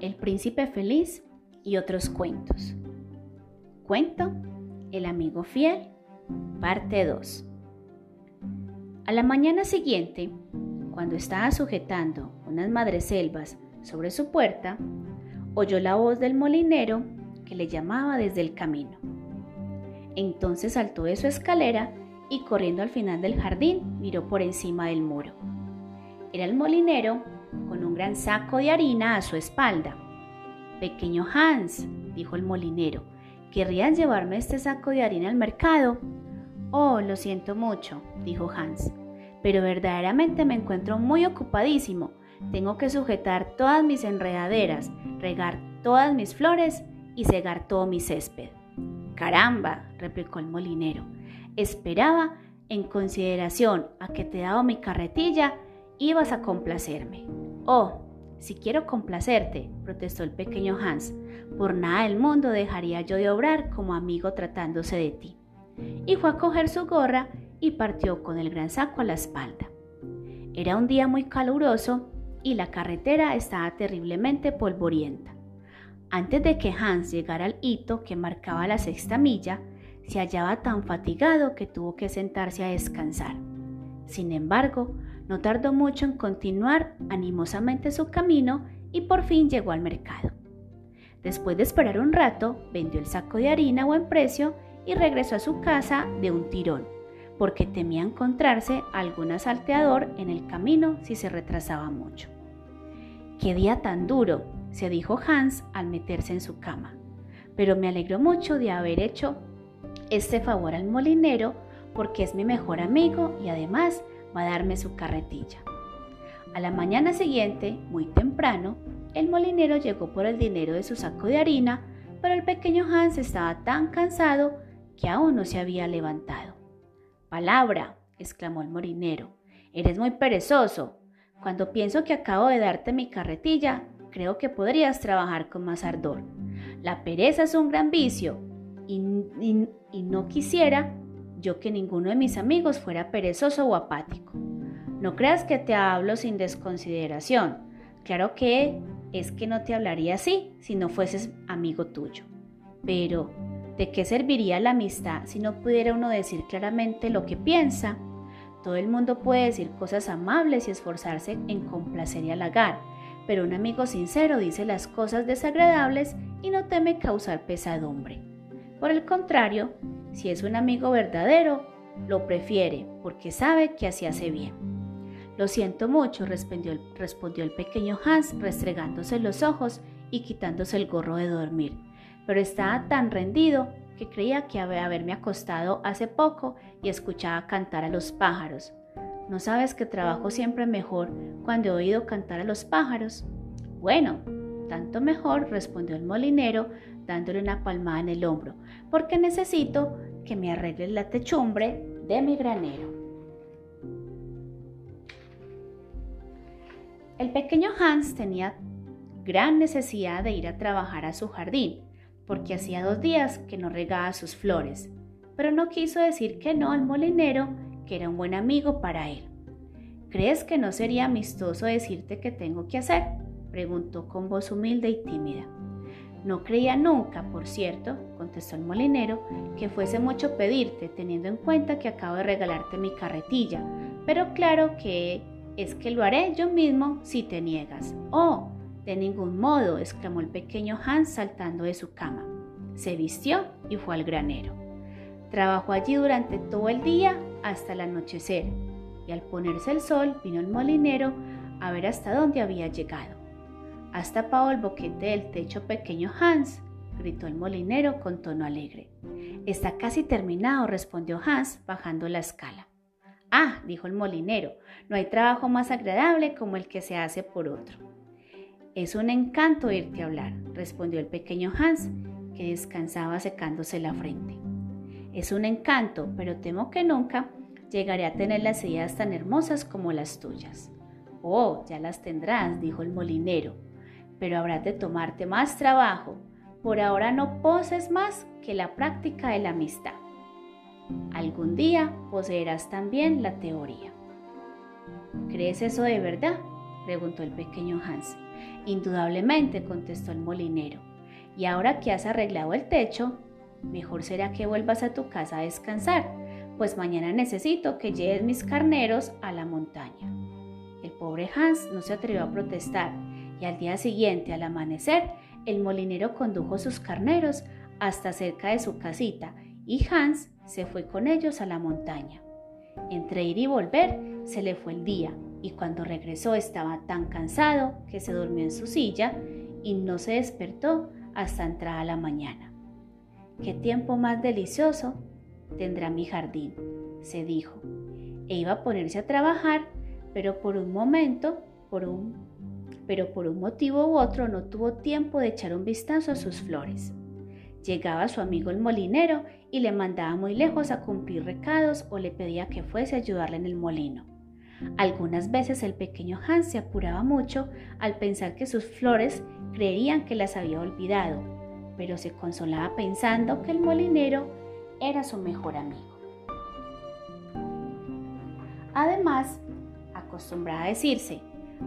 El príncipe feliz y otros cuentos. Cuento El amigo fiel, parte 2. A la mañana siguiente, cuando estaba sujetando unas madreselvas sobre su puerta, oyó la voz del molinero que le llamaba desde el camino. Entonces saltó de su escalera y corriendo al final del jardín miró por encima del muro. Era el molinero con un gran saco de harina a su espalda. Pequeño Hans, dijo el molinero, ¿querrías llevarme este saco de harina al mercado? Oh, lo siento mucho, dijo Hans, pero verdaderamente me encuentro muy ocupadísimo. Tengo que sujetar todas mis enredaderas, regar todas mis flores y cegar todo mi césped. Caramba, replicó el molinero, esperaba, en consideración a que te he dado mi carretilla, ibas a complacerme. Oh, si quiero complacerte, protestó el pequeño Hans, por nada del mundo dejaría yo de obrar como amigo tratándose de ti. Y fue a coger su gorra y partió con el gran saco a la espalda. Era un día muy caluroso y la carretera estaba terriblemente polvorienta. Antes de que Hans llegara al hito que marcaba la sexta milla, se hallaba tan fatigado que tuvo que sentarse a descansar. Sin embargo, no tardó mucho en continuar animosamente su camino y por fin llegó al mercado. Después de esperar un rato, vendió el saco de harina a buen precio y regresó a su casa de un tirón, porque temía encontrarse algún asalteador en el camino si se retrasaba mucho. ¡Qué día tan duro! se dijo Hans al meterse en su cama. Pero me alegro mucho de haber hecho este favor al molinero porque es mi mejor amigo y además va a darme su carretilla. A la mañana siguiente, muy temprano, el molinero llegó por el dinero de su saco de harina, pero el pequeño Hans estaba tan cansado que aún no se había levantado. Palabra, exclamó el molinero, eres muy perezoso. Cuando pienso que acabo de darte mi carretilla, creo que podrías trabajar con más ardor. La pereza es un gran vicio y, y no quisiera yo que ninguno de mis amigos fuera perezoso o apático. No creas que te hablo sin desconsideración. Claro que es que no te hablaría así si no fueses amigo tuyo. Pero, ¿de qué serviría la amistad si no pudiera uno decir claramente lo que piensa? Todo el mundo puede decir cosas amables y esforzarse en complacer y halagar, pero un amigo sincero dice las cosas desagradables y no teme causar pesadumbre. Por el contrario, si es un amigo verdadero, lo prefiere porque sabe que así hace bien. Lo siento mucho, respondió el, respondió el pequeño Hans, restregándose los ojos y quitándose el gorro de dormir. Pero estaba tan rendido que creía que había haberme acostado hace poco y escuchaba cantar a los pájaros. ¿No sabes que trabajo siempre mejor cuando he oído cantar a los pájaros? Bueno, tanto mejor, respondió el molinero, dándole una palmada en el hombro, porque necesito que me arregles la techumbre de mi granero. El pequeño Hans tenía gran necesidad de ir a trabajar a su jardín, porque hacía dos días que no regaba sus flores, pero no quiso decir que no al molinero, que era un buen amigo para él. ¿Crees que no sería amistoso decirte qué tengo que hacer? preguntó con voz humilde y tímida. No creía nunca, por cierto, contestó el molinero, que fuese mucho pedirte, teniendo en cuenta que acabo de regalarte mi carretilla, pero claro que es que lo haré yo mismo si te niegas. Oh, de ningún modo, exclamó el pequeño Hans saltando de su cama. Se vistió y fue al granero. Trabajó allí durante todo el día hasta el anochecer, y al ponerse el sol vino el molinero a ver hasta dónde había llegado. ¿Has tapado el boquete del techo pequeño Hans? gritó el molinero con tono alegre. Está casi terminado, respondió Hans, bajando la escala. Ah, dijo el molinero, no hay trabajo más agradable como el que se hace por otro. Es un encanto oírte hablar, respondió el pequeño Hans, que descansaba secándose la frente. Es un encanto, pero temo que nunca llegaré a tener las ideas tan hermosas como las tuyas. Oh, ya las tendrás, dijo el molinero, pero habrás de tomarte más trabajo. Por ahora no poses más que la práctica de la amistad. Algún día poseerás también la teoría. ¿Crees eso de verdad? preguntó el pequeño Hans. Indudablemente, contestó el molinero. Y ahora que has arreglado el techo, mejor será que vuelvas a tu casa a descansar, pues mañana necesito que lleves mis carneros a la montaña. El pobre Hans no se atrevió a protestar y al día siguiente, al amanecer, el molinero condujo sus carneros hasta cerca de su casita y Hans se fue con ellos a la montaña. Entre ir y volver se le fue el día y cuando regresó estaba tan cansado que se durmió en su silla y no se despertó hasta entrada la mañana. Qué tiempo más delicioso tendrá mi jardín, se dijo, e iba a ponerse a trabajar, pero por un momento, por un, pero por un motivo u otro no tuvo tiempo de echar un vistazo a sus flores. Llegaba su amigo el molinero y le mandaba muy lejos a cumplir recados o le pedía que fuese a ayudarle en el molino. Algunas veces el pequeño Hans se apuraba mucho al pensar que sus flores creerían que las había olvidado, pero se consolaba pensando que el molinero era su mejor amigo. Además, acostumbraba a decirse,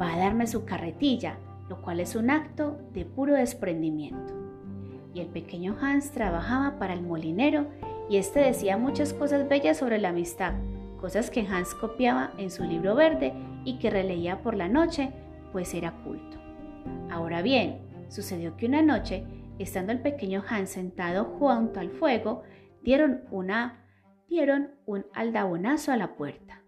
va a darme su carretilla, lo cual es un acto de puro desprendimiento. Y el pequeño Hans trabajaba para el molinero y éste decía muchas cosas bellas sobre la amistad, cosas que Hans copiaba en su libro verde y que releía por la noche, pues era culto. Ahora bien, sucedió que una noche, estando el pequeño Hans sentado junto al fuego, dieron una dieron un aldabonazo a la puerta.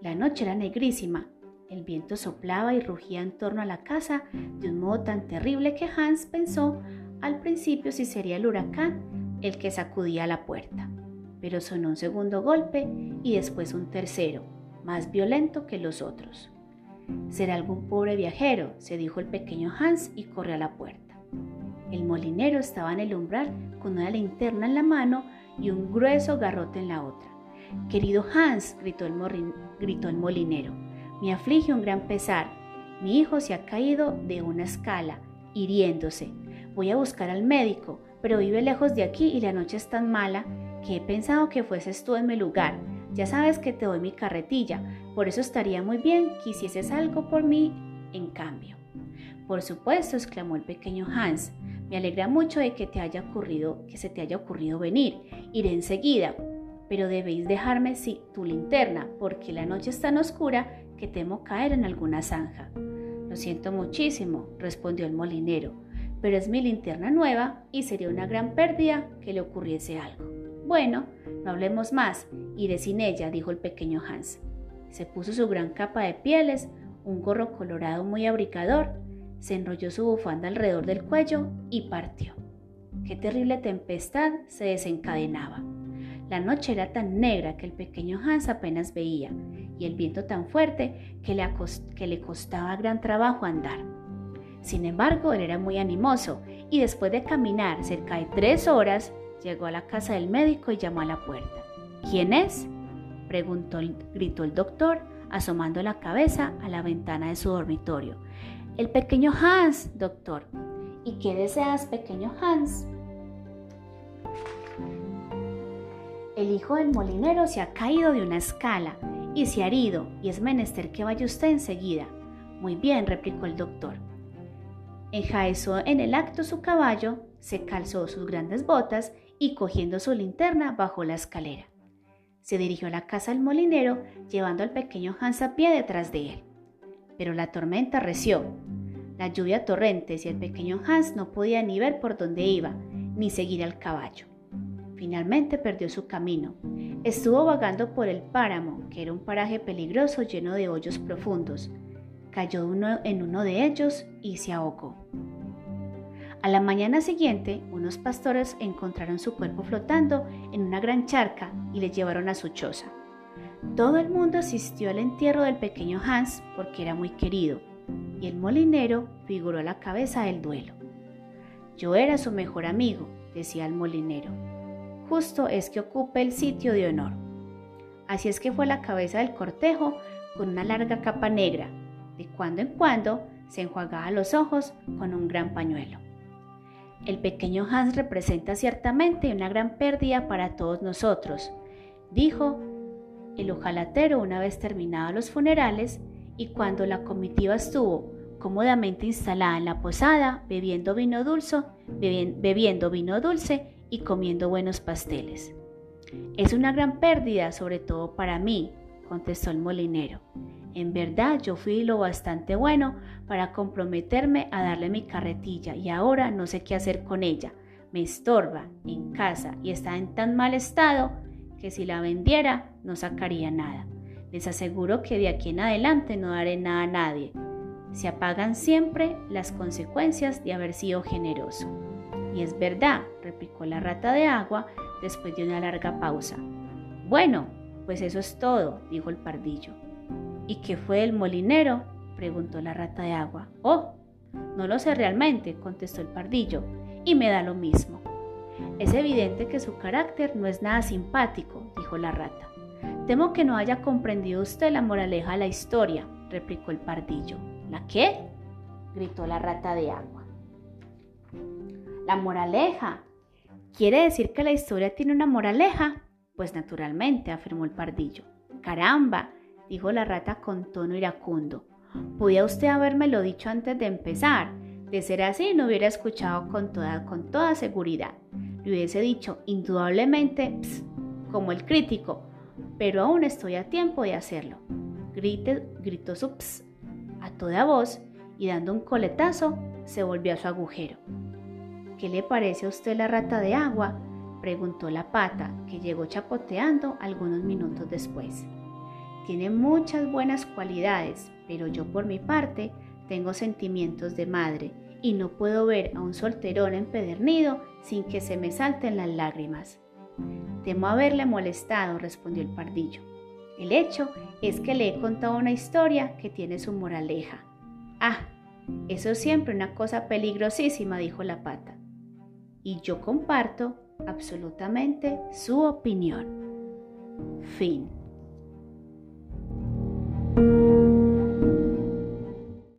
La noche era negrísima, el viento soplaba y rugía en torno a la casa de un modo tan terrible que Hans pensó al principio si sería el huracán el que sacudía la puerta. Pero sonó un segundo golpe y después un tercero, más violento que los otros. Será algún pobre viajero, se dijo el pequeño Hans y corrió a la puerta. El molinero estaba en el umbral con una linterna en la mano y un grueso garrote en la otra. Querido Hans, gritó el, gritó el molinero, me aflige un gran pesar. Mi hijo se ha caído de una escala, hiriéndose. Voy a buscar al médico, pero vive lejos de aquí y la noche es tan mala que he pensado que fueses tú en mi lugar. Ya sabes que te doy mi carretilla, por eso estaría muy bien que hicieses algo por mí en cambio. Por supuesto, exclamó el pequeño Hans. Me alegra mucho de que te haya ocurrido, que se te haya ocurrido venir. Iré enseguida, pero debéis dejarme si tu linterna, porque la noche es tan oscura que temo caer en alguna zanja. Lo siento muchísimo, respondió el molinero, pero es mi linterna nueva y sería una gran pérdida que le ocurriese algo. Bueno, no hablemos más, iré sin ella, dijo el pequeño Hans. Se puso su gran capa de pieles, un gorro colorado muy abrigador se enrolló su bufanda alrededor del cuello y partió. Qué terrible tempestad se desencadenaba. La noche era tan negra que el pequeño Hans apenas veía y el viento tan fuerte que le, que le costaba gran trabajo andar. Sin embargo, él era muy animoso y después de caminar cerca de tres horas, llegó a la casa del médico y llamó a la puerta. ¿Quién es? preguntó, gritó el doctor, asomando la cabeza a la ventana de su dormitorio. El pequeño Hans, doctor. ¿Y qué deseas, pequeño Hans? El hijo del molinero se ha caído de una escala y se ha herido, y es menester que vaya usted enseguida. Muy bien, replicó el doctor. Enjaezó en el acto su caballo, se calzó sus grandes botas y cogiendo su linterna bajó la escalera. Se dirigió a la casa del molinero, llevando al pequeño Hans a pie detrás de él pero la tormenta reció. La lluvia torrentes y el pequeño Hans no podía ni ver por dónde iba, ni seguir al caballo. Finalmente perdió su camino. Estuvo vagando por el páramo, que era un paraje peligroso lleno de hoyos profundos. Cayó uno en uno de ellos y se ahogó. A la mañana siguiente, unos pastores encontraron su cuerpo flotando en una gran charca y le llevaron a su choza. Todo el mundo asistió al entierro del pequeño Hans porque era muy querido, y el molinero figuró la cabeza del duelo. Yo era su mejor amigo, decía el molinero. Justo es que ocupe el sitio de honor. Así es que fue la cabeza del cortejo con una larga capa negra. De cuando en cuando se enjuagaba los ojos con un gran pañuelo. El pequeño Hans representa ciertamente una gran pérdida para todos nosotros, dijo el ojalatero una vez terminados los funerales y cuando la comitiva estuvo cómodamente instalada en la posada, bebiendo vino dulce, bebiendo vino dulce y comiendo buenos pasteles. Es una gran pérdida, sobre todo para mí, contestó el molinero. En verdad yo fui lo bastante bueno para comprometerme a darle mi carretilla y ahora no sé qué hacer con ella. Me estorba en casa y está en tan mal estado que si la vendiera no sacaría nada. Les aseguro que de aquí en adelante no daré nada a nadie. Se apagan siempre las consecuencias de haber sido generoso. Y es verdad, replicó la rata de agua después de una larga pausa. Bueno, pues eso es todo, dijo el pardillo. ¿Y qué fue el molinero? preguntó la rata de agua. Oh, no lo sé realmente, contestó el pardillo, y me da lo mismo. Es evidente que su carácter no es nada simpático, dijo la rata. Temo que no haya comprendido usted la moraleja de la historia, replicó el pardillo. ¿La qué? gritó la rata de agua. La moraleja. ¿Quiere decir que la historia tiene una moraleja? Pues naturalmente, afirmó el pardillo. Caramba, dijo la rata con tono iracundo. Podía usted habérmelo dicho antes de empezar. De ser así, no hubiera escuchado con toda, con toda seguridad. Le hubiese dicho indudablemente, como el crítico, pero aún estoy a tiempo de hacerlo. Grite, gritó su ps a toda voz y dando un coletazo se volvió a su agujero. ¿Qué le parece a usted la rata de agua? preguntó la pata, que llegó chapoteando algunos minutos después. Tiene muchas buenas cualidades, pero yo por mi parte tengo sentimientos de madre y no puedo ver a un solterón empedernido sin que se me salten las lágrimas. Temo haberle molestado, respondió el pardillo. El hecho es que le he contado una historia que tiene su moraleja. Ah, eso es siempre una cosa peligrosísima, dijo la pata. Y yo comparto absolutamente su opinión. Fin.